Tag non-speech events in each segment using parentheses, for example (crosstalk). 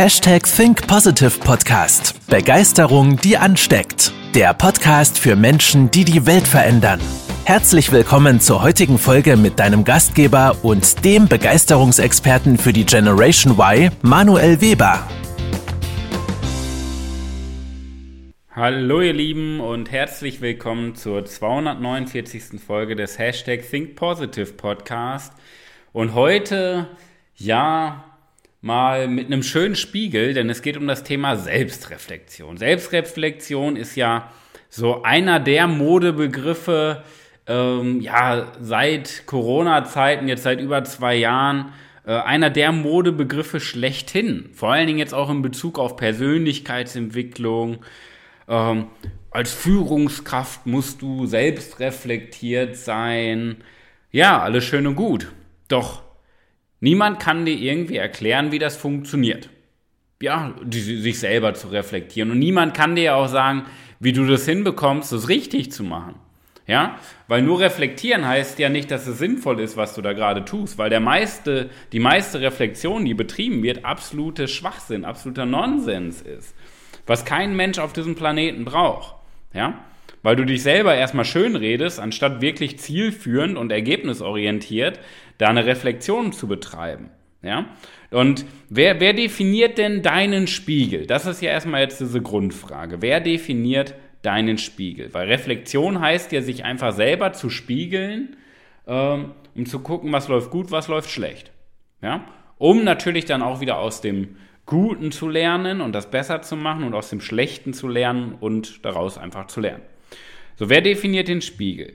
Hashtag Think Positive Podcast. Begeisterung, die ansteckt. Der Podcast für Menschen, die die Welt verändern. Herzlich willkommen zur heutigen Folge mit deinem Gastgeber und dem Begeisterungsexperten für die Generation Y, Manuel Weber. Hallo ihr Lieben und herzlich willkommen zur 249. Folge des Hashtag Think Positive Podcast. Und heute, ja, mal mit einem schönen Spiegel, denn es geht um das Thema Selbstreflexion. Selbstreflexion ist ja so einer der Modebegriffe, ähm, ja, seit Corona-Zeiten, jetzt seit über zwei Jahren, äh, einer der Modebegriffe schlechthin. Vor allen Dingen jetzt auch in Bezug auf Persönlichkeitsentwicklung. Ähm, als Führungskraft musst du selbstreflektiert sein. Ja, alles schön und gut. Doch Niemand kann dir irgendwie erklären, wie das funktioniert. Ja, die, sich selber zu reflektieren. Und niemand kann dir auch sagen, wie du das hinbekommst, das richtig zu machen. Ja, weil nur reflektieren heißt ja nicht, dass es sinnvoll ist, was du da gerade tust, weil der meiste, die meiste Reflexion, die betrieben wird, absolute Schwachsinn, absoluter Nonsens ist. Was kein Mensch auf diesem Planeten braucht. Ja, weil du dich selber erstmal schön redest, anstatt wirklich zielführend und ergebnisorientiert da eine Reflexion zu betreiben. Ja? Und wer, wer definiert denn deinen Spiegel? Das ist ja erstmal jetzt diese Grundfrage. Wer definiert deinen Spiegel? Weil Reflexion heißt ja, sich einfach selber zu spiegeln, ähm, um zu gucken, was läuft gut, was läuft schlecht. Ja? Um natürlich dann auch wieder aus dem Guten zu lernen und das besser zu machen und aus dem Schlechten zu lernen und daraus einfach zu lernen. So, wer definiert den Spiegel?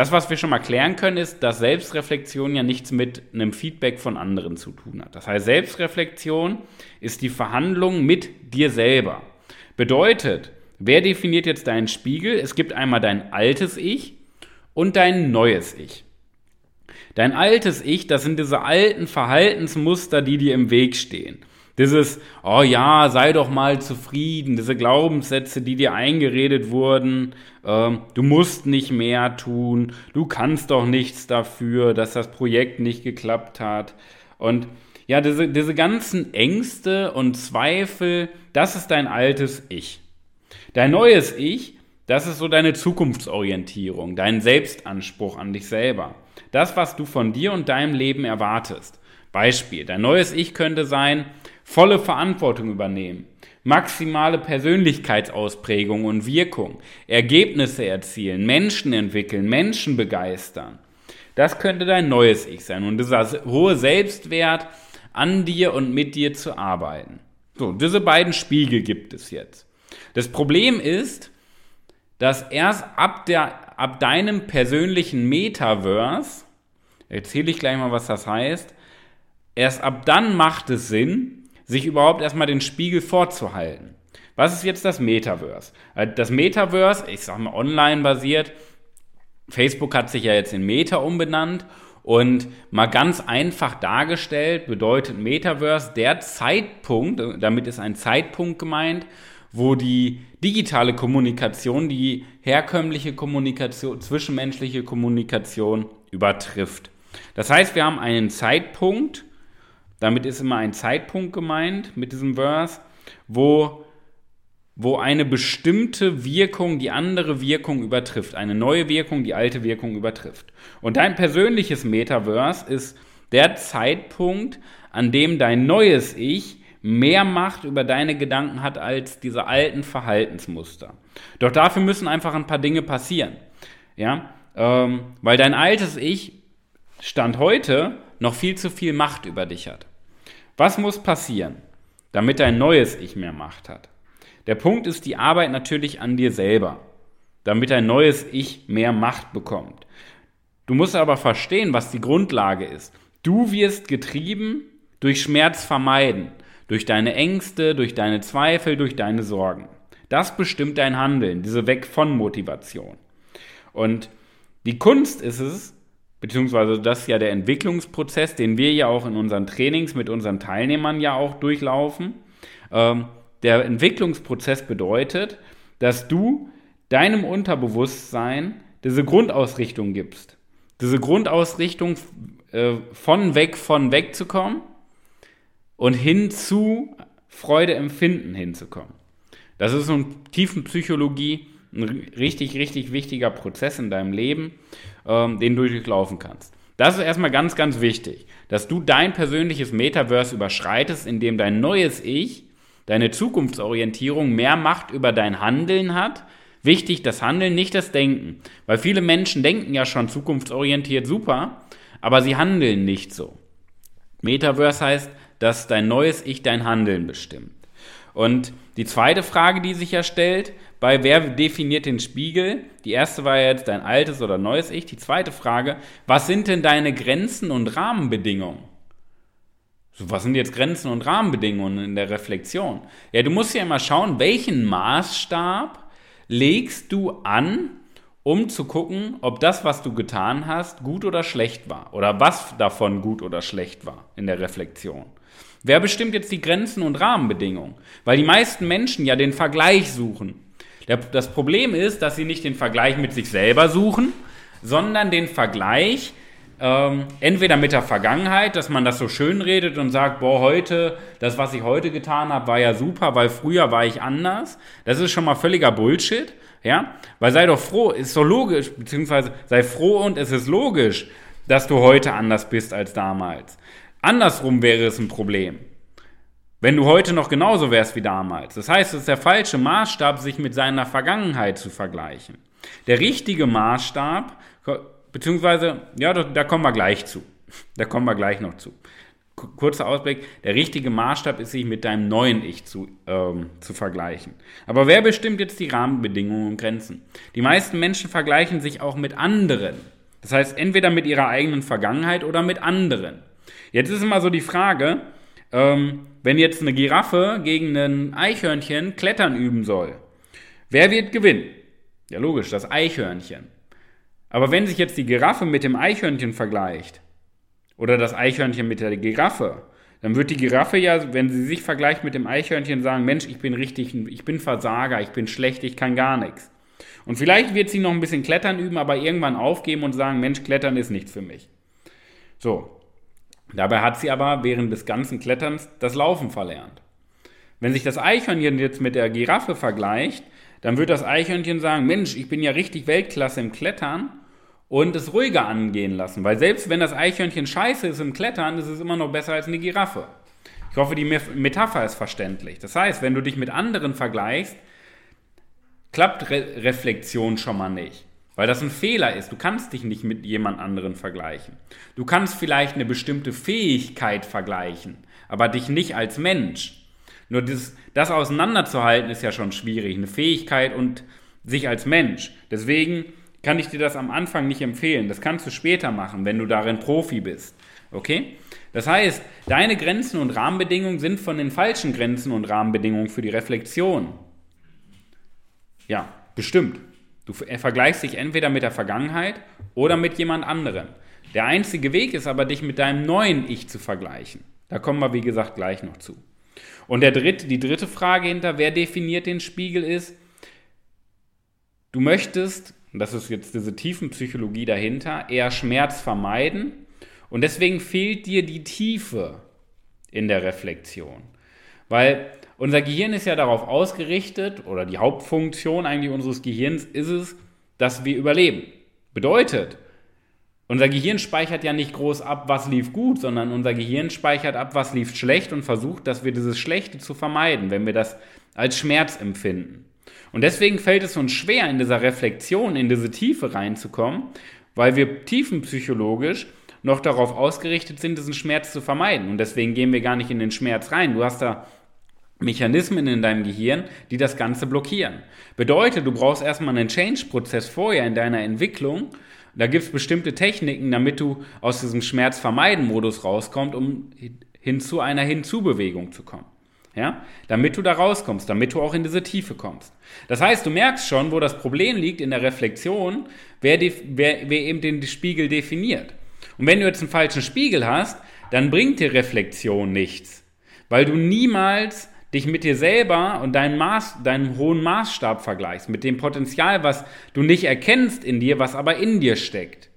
Das, was wir schon mal klären können, ist, dass Selbstreflexion ja nichts mit einem Feedback von anderen zu tun hat. Das heißt, Selbstreflexion ist die Verhandlung mit dir selber. Bedeutet, wer definiert jetzt deinen Spiegel? Es gibt einmal dein altes Ich und dein neues Ich. Dein altes Ich, das sind diese alten Verhaltensmuster, die dir im Weg stehen. Dieses, oh ja, sei doch mal zufrieden, diese Glaubenssätze, die dir eingeredet wurden, ähm, du musst nicht mehr tun, du kannst doch nichts dafür, dass das Projekt nicht geklappt hat. Und ja, diese, diese ganzen Ängste und Zweifel, das ist dein altes Ich. Dein neues Ich, das ist so deine Zukunftsorientierung, dein Selbstanspruch an dich selber. Das, was du von dir und deinem Leben erwartest. Beispiel, dein neues Ich könnte sein, volle Verantwortung übernehmen, maximale Persönlichkeitsausprägung und Wirkung, Ergebnisse erzielen, Menschen entwickeln, Menschen begeistern. Das könnte dein neues Ich sein und dieser hohe Selbstwert an dir und mit dir zu arbeiten. So, diese beiden Spiegel gibt es jetzt. Das Problem ist, dass erst ab, der, ab deinem persönlichen Metaverse, erzähle ich gleich mal, was das heißt, erst ab dann macht es Sinn, sich überhaupt erstmal den Spiegel vorzuhalten. Was ist jetzt das Metaverse? Äh, das Metaverse, ich sag mal online basiert, Facebook hat sich ja jetzt in Meta umbenannt und mal ganz einfach dargestellt bedeutet Metaverse der Zeitpunkt, damit ist ein Zeitpunkt gemeint, wo die digitale Kommunikation die herkömmliche Kommunikation, zwischenmenschliche Kommunikation übertrifft. Das heißt, wir haben einen Zeitpunkt, damit ist immer ein Zeitpunkt gemeint mit diesem Verse, wo, wo eine bestimmte Wirkung die andere Wirkung übertrifft. Eine neue Wirkung die alte Wirkung übertrifft. Und dein persönliches Metaverse ist der Zeitpunkt, an dem dein neues Ich mehr Macht über deine Gedanken hat als diese alten Verhaltensmuster. Doch dafür müssen einfach ein paar Dinge passieren. Ja, ähm, weil dein altes Ich Stand heute noch viel zu viel Macht über dich hat. Was muss passieren, damit dein neues Ich mehr Macht hat? Der Punkt ist die Arbeit natürlich an dir selber, damit dein neues Ich mehr Macht bekommt. Du musst aber verstehen, was die Grundlage ist. Du wirst getrieben durch Schmerz vermeiden, durch deine Ängste, durch deine Zweifel, durch deine Sorgen. Das bestimmt dein Handeln, diese Weg von Motivation. Und die Kunst ist es, beziehungsweise das ist ja der Entwicklungsprozess, den wir ja auch in unseren Trainings mit unseren Teilnehmern ja auch durchlaufen. Ähm, der Entwicklungsprozess bedeutet, dass du deinem Unterbewusstsein diese Grundausrichtung gibst. Diese Grundausrichtung äh, von weg, von weg zu kommen und hin zu Freude empfinden hinzukommen. Das ist so eine tiefen Psychologie ein richtig, richtig wichtiger Prozess in deinem Leben, ähm, den du durchlaufen kannst. Das ist erstmal ganz, ganz wichtig, dass du dein persönliches Metaverse überschreitest, indem dein neues Ich, deine Zukunftsorientierung mehr Macht über dein Handeln hat. Wichtig, das Handeln, nicht das Denken. Weil viele Menschen denken ja schon zukunftsorientiert super, aber sie handeln nicht so. Metaverse heißt, dass dein neues Ich dein Handeln bestimmt. Und die zweite Frage, die sich ja stellt, bei wer definiert den Spiegel? Die erste war jetzt dein altes oder neues Ich. Die zweite Frage, was sind denn deine Grenzen und Rahmenbedingungen? So, was sind jetzt Grenzen und Rahmenbedingungen in der Reflexion? Ja, du musst ja immer schauen, welchen Maßstab legst du an, um zu gucken, ob das, was du getan hast, gut oder schlecht war. Oder was davon gut oder schlecht war in der Reflexion. Wer bestimmt jetzt die Grenzen und Rahmenbedingungen? Weil die meisten Menschen ja den Vergleich suchen. das Problem ist, dass sie nicht den Vergleich mit sich selber suchen, sondern den Vergleich ähm, entweder mit der Vergangenheit, dass man das so schön redet und sagt, boah, heute, das, was ich heute getan habe, war ja super, weil früher war ich anders. Das ist schon mal völliger Bullshit, ja? Weil sei doch froh, ist so logisch, beziehungsweise sei froh und es ist logisch, dass du heute anders bist als damals. Andersrum wäre es ein Problem. Wenn du heute noch genauso wärst wie damals. Das heißt, es ist der falsche Maßstab, sich mit seiner Vergangenheit zu vergleichen. Der richtige Maßstab, beziehungsweise, ja, da, da kommen wir gleich zu. Da kommen wir gleich noch zu. Kurzer Ausblick, der richtige Maßstab ist, sich mit deinem neuen Ich zu, ähm, zu vergleichen. Aber wer bestimmt jetzt die Rahmenbedingungen und Grenzen? Die meisten Menschen vergleichen sich auch mit anderen. Das heißt, entweder mit ihrer eigenen Vergangenheit oder mit anderen. Jetzt ist immer so die Frage, ähm, wenn jetzt eine Giraffe gegen ein Eichhörnchen klettern üben soll, wer wird gewinnen? Ja, logisch, das Eichhörnchen. Aber wenn sich jetzt die Giraffe mit dem Eichhörnchen vergleicht, oder das Eichhörnchen mit der Giraffe, dann wird die Giraffe ja, wenn sie sich vergleicht mit dem Eichhörnchen, sagen, Mensch, ich bin richtig, ich bin Versager, ich bin schlecht, ich kann gar nichts. Und vielleicht wird sie noch ein bisschen Klettern üben, aber irgendwann aufgeben und sagen, Mensch, Klettern ist nichts für mich. So, Dabei hat sie aber während des ganzen Kletterns das Laufen verlernt. Wenn sich das Eichhörnchen jetzt mit der Giraffe vergleicht, dann wird das Eichhörnchen sagen, Mensch, ich bin ja richtig Weltklasse im Klettern und es ruhiger angehen lassen. Weil selbst wenn das Eichhörnchen scheiße ist im Klettern, ist es immer noch besser als eine Giraffe. Ich hoffe, die Metapher ist verständlich. Das heißt, wenn du dich mit anderen vergleichst, klappt Re Reflexion schon mal nicht. Weil das ein Fehler ist. Du kannst dich nicht mit jemand anderen vergleichen. Du kannst vielleicht eine bestimmte Fähigkeit vergleichen, aber dich nicht als Mensch. Nur das, das auseinanderzuhalten ist ja schon schwierig. Eine Fähigkeit und sich als Mensch. Deswegen kann ich dir das am Anfang nicht empfehlen. Das kannst du später machen, wenn du darin Profi bist. Okay? Das heißt, deine Grenzen und Rahmenbedingungen sind von den falschen Grenzen und Rahmenbedingungen für die Reflexion. Ja, bestimmt. Du vergleichst dich entweder mit der Vergangenheit oder mit jemand anderem. Der einzige Weg ist aber, dich mit deinem neuen Ich zu vergleichen. Da kommen wir, wie gesagt, gleich noch zu. Und der dritte, die dritte Frage hinter, wer definiert den Spiegel, ist, du möchtest, und das ist jetzt diese tiefen Psychologie dahinter, eher Schmerz vermeiden. Und deswegen fehlt dir die Tiefe in der Reflexion. Weil unser Gehirn ist ja darauf ausgerichtet, oder die Hauptfunktion eigentlich unseres Gehirns ist es, dass wir überleben. Bedeutet, unser Gehirn speichert ja nicht groß ab, was lief gut, sondern unser Gehirn speichert ab, was lief schlecht und versucht, dass wir dieses Schlechte zu vermeiden, wenn wir das als Schmerz empfinden. Und deswegen fällt es uns schwer, in dieser Reflexion, in diese Tiefe reinzukommen, weil wir tiefenpsychologisch noch darauf ausgerichtet sind, diesen Schmerz zu vermeiden. Und deswegen gehen wir gar nicht in den Schmerz rein. Du hast da Mechanismen in deinem Gehirn, die das Ganze blockieren. Bedeutet, du brauchst erstmal einen Change-Prozess vorher in deiner Entwicklung. Da gibt es bestimmte Techniken, damit du aus diesem Schmerzvermeiden-Modus rauskommst, um hin zu einer Hinzubewegung zu kommen. Ja? Damit du da rauskommst, damit du auch in diese Tiefe kommst. Das heißt, du merkst schon, wo das Problem liegt in der Reflexion, wer, wer, wer eben den Spiegel definiert. Und wenn du jetzt einen falschen Spiegel hast, dann bringt dir Reflexion nichts, weil du niemals dich mit dir selber und deinem, Maß, deinem hohen Maßstab vergleichst, mit dem Potenzial, was du nicht erkennst in dir, was aber in dir steckt.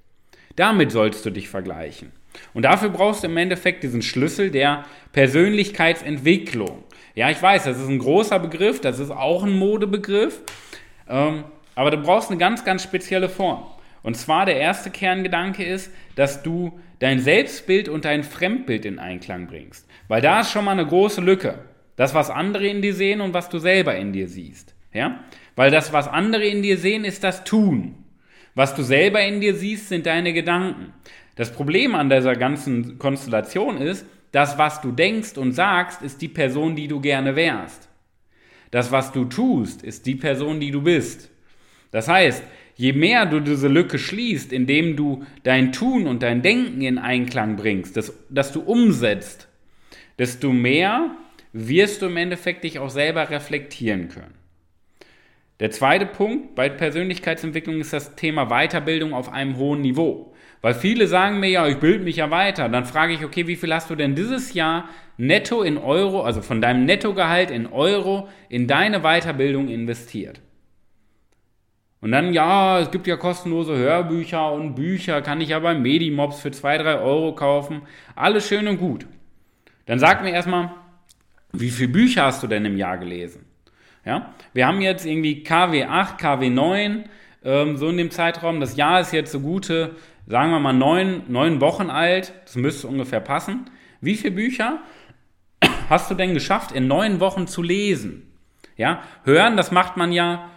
Damit sollst du dich vergleichen. Und dafür brauchst du im Endeffekt diesen Schlüssel der Persönlichkeitsentwicklung. Ja, ich weiß, das ist ein großer Begriff, das ist auch ein Modebegriff, ähm, aber du brauchst eine ganz, ganz spezielle Form. Und zwar der erste Kerngedanke ist, dass du dein Selbstbild und dein Fremdbild in Einklang bringst. Weil da ist schon mal eine große Lücke. Das, was andere in dir sehen und was du selber in dir siehst. Ja? Weil das, was andere in dir sehen, ist das Tun. Was du selber in dir siehst, sind deine Gedanken. Das Problem an dieser ganzen Konstellation ist, das, was du denkst und sagst, ist die Person, die du gerne wärst. Das, was du tust, ist die Person, die du bist. Das heißt, je mehr du diese Lücke schließt, indem du dein Tun und dein Denken in Einklang bringst, das, dass du umsetzt, desto mehr wirst du im Endeffekt dich auch selber reflektieren können. Der zweite Punkt bei Persönlichkeitsentwicklung ist das Thema Weiterbildung auf einem hohen Niveau. Weil viele sagen mir ja, ich bilde mich ja weiter. Dann frage ich, okay, wie viel hast du denn dieses Jahr netto in Euro, also von deinem Nettogehalt in Euro, in deine Weiterbildung investiert? Und dann, ja, es gibt ja kostenlose Hörbücher und Bücher, kann ich ja bei Medimobs für 2, 3 Euro kaufen. Alles schön und gut. Dann sag mir erstmal, wie viele Bücher hast du denn im Jahr gelesen? Ja, wir haben jetzt irgendwie KW 8, KW 9, ähm, so in dem Zeitraum. Das Jahr ist jetzt so gute, sagen wir mal, neun, neun Wochen alt. Das müsste ungefähr passen. Wie viele Bücher hast du denn geschafft, in neun Wochen zu lesen? Ja, hören, das macht man ja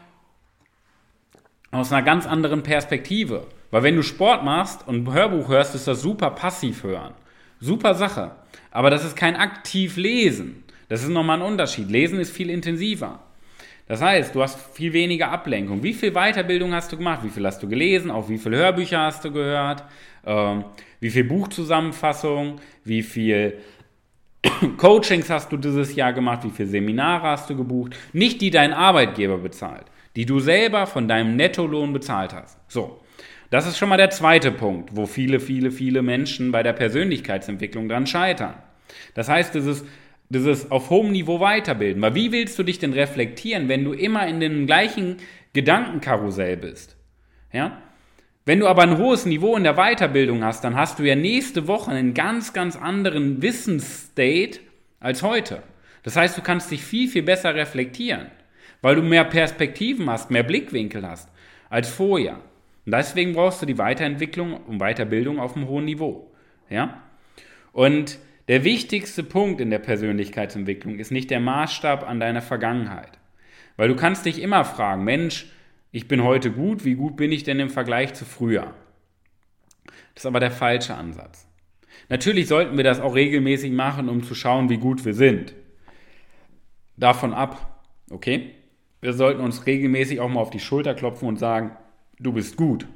aus einer ganz anderen Perspektive. Weil wenn du Sport machst und ein Hörbuch hörst, ist das super passiv hören. Super Sache. Aber das ist kein aktiv Lesen. Das ist nochmal ein Unterschied. Lesen ist viel intensiver. Das heißt, du hast viel weniger Ablenkung. Wie viel Weiterbildung hast du gemacht? Wie viel hast du gelesen? Auf wie viele Hörbücher hast du gehört? Ähm, wie viel Buchzusammenfassung? Wie viel (coughs) Coachings hast du dieses Jahr gemacht? Wie viele Seminare hast du gebucht? Nicht die dein Arbeitgeber bezahlt, die du selber von deinem Nettolohn bezahlt hast. So. Das ist schon mal der zweite Punkt, wo viele, viele, viele Menschen bei der Persönlichkeitsentwicklung dran scheitern. Das heißt, dieses dieses auf hohem Niveau weiterbilden. Weil wie willst du dich denn reflektieren, wenn du immer in dem gleichen Gedankenkarussell bist? Ja? Wenn du aber ein hohes Niveau in der Weiterbildung hast, dann hast du ja nächste Woche einen ganz, ganz anderen Wissensstate als heute. Das heißt, du kannst dich viel, viel besser reflektieren, weil du mehr Perspektiven hast, mehr Blickwinkel hast als vorher. Und deswegen brauchst du die Weiterentwicklung und Weiterbildung auf einem hohen Niveau. Ja? Und der wichtigste Punkt in der Persönlichkeitsentwicklung ist nicht der Maßstab an deiner Vergangenheit. Weil du kannst dich immer fragen, Mensch, ich bin heute gut, wie gut bin ich denn im Vergleich zu früher? Das ist aber der falsche Ansatz. Natürlich sollten wir das auch regelmäßig machen, um zu schauen, wie gut wir sind. Davon ab, okay? Wir sollten uns regelmäßig auch mal auf die Schulter klopfen und sagen, du bist gut.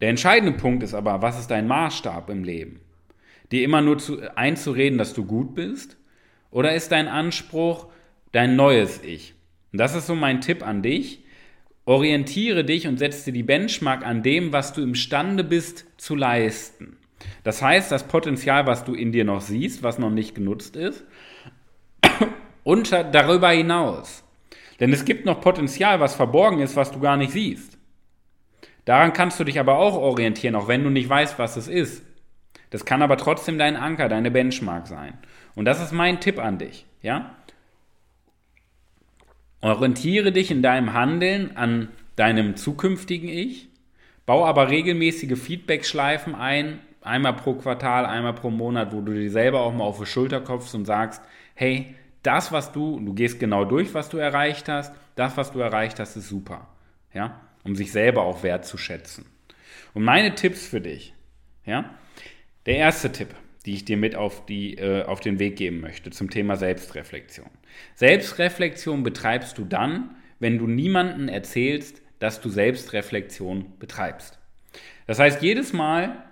Der entscheidende Punkt ist aber, was ist dein Maßstab im Leben? Dir immer nur zu, einzureden, dass du gut bist? Oder ist dein Anspruch dein neues Ich? Und das ist so mein Tipp an dich. Orientiere dich und setze dir die Benchmark an dem, was du imstande bist zu leisten. Das heißt, das Potenzial, was du in dir noch siehst, was noch nicht genutzt ist, (coughs) und darüber hinaus. Denn es gibt noch Potenzial, was verborgen ist, was du gar nicht siehst. Daran kannst du dich aber auch orientieren, auch wenn du nicht weißt, was es ist. Das kann aber trotzdem dein Anker, deine Benchmark sein. Und das ist mein Tipp an dich, ja? Orientiere dich in deinem Handeln an deinem zukünftigen Ich, bau aber regelmäßige Feedback-Schleifen ein, einmal pro Quartal, einmal pro Monat, wo du dir selber auch mal auf die Schulter klopfst und sagst, hey, das, was du, du gehst genau durch, was du erreicht hast, das, was du erreicht hast, ist super, ja, um sich selber auch wertzuschätzen. Und meine Tipps für dich, ja, der erste Tipp, die ich dir mit auf, die, äh, auf den Weg geben möchte zum Thema Selbstreflexion. Selbstreflexion betreibst du dann, wenn du niemanden erzählst, dass du Selbstreflexion betreibst. Das heißt, jedes Mal,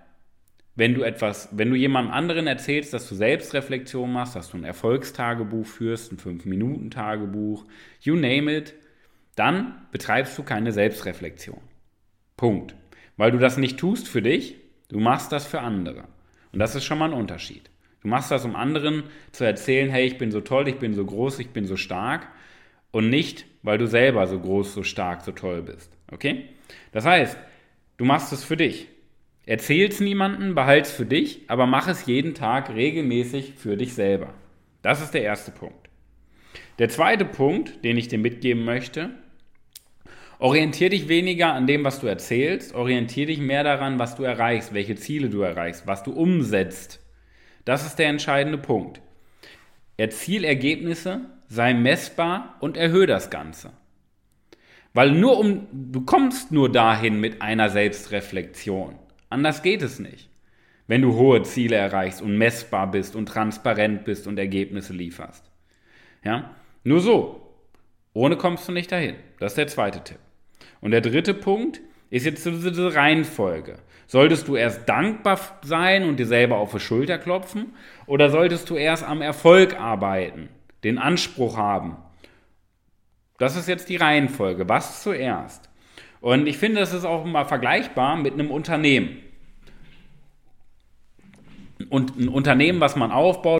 wenn du etwas, wenn du jemandem anderen erzählst, dass du Selbstreflexion machst, dass du ein Erfolgstagebuch führst, ein 5-Minuten-Tagebuch, you name it, dann betreibst du keine Selbstreflexion. Punkt. Weil du das nicht tust für dich, du machst das für andere. Und das ist schon mal ein Unterschied. Du machst das, um anderen zu erzählen, hey, ich bin so toll, ich bin so groß, ich bin so stark. Und nicht, weil du selber so groß, so stark, so toll bist. Okay? Das heißt, du machst es für dich. Erzähl's niemandem, behalt's für dich, aber mach es jeden Tag regelmäßig für dich selber. Das ist der erste Punkt. Der zweite Punkt, den ich dir mitgeben möchte, orientier dich weniger an dem, was du erzählst, orientier dich mehr daran, was du erreichst, welche Ziele du erreichst, was du umsetzt. Das ist der entscheidende Punkt. Erziel Ergebnisse, sei messbar und erhöhe das Ganze. Weil nur um, du kommst nur dahin mit einer Selbstreflexion. Anders geht es nicht. Wenn du hohe Ziele erreichst und messbar bist und transparent bist und Ergebnisse lieferst. Ja? Nur so. Ohne kommst du nicht dahin. Das ist der zweite Tipp. Und der dritte Punkt ist jetzt diese Reihenfolge. Solltest du erst dankbar sein und dir selber auf die Schulter klopfen oder solltest du erst am Erfolg arbeiten, den Anspruch haben? Das ist jetzt die Reihenfolge. Was zuerst? Und ich finde, das ist auch mal vergleichbar mit einem Unternehmen. Und ein Unternehmen, was man aufbaut,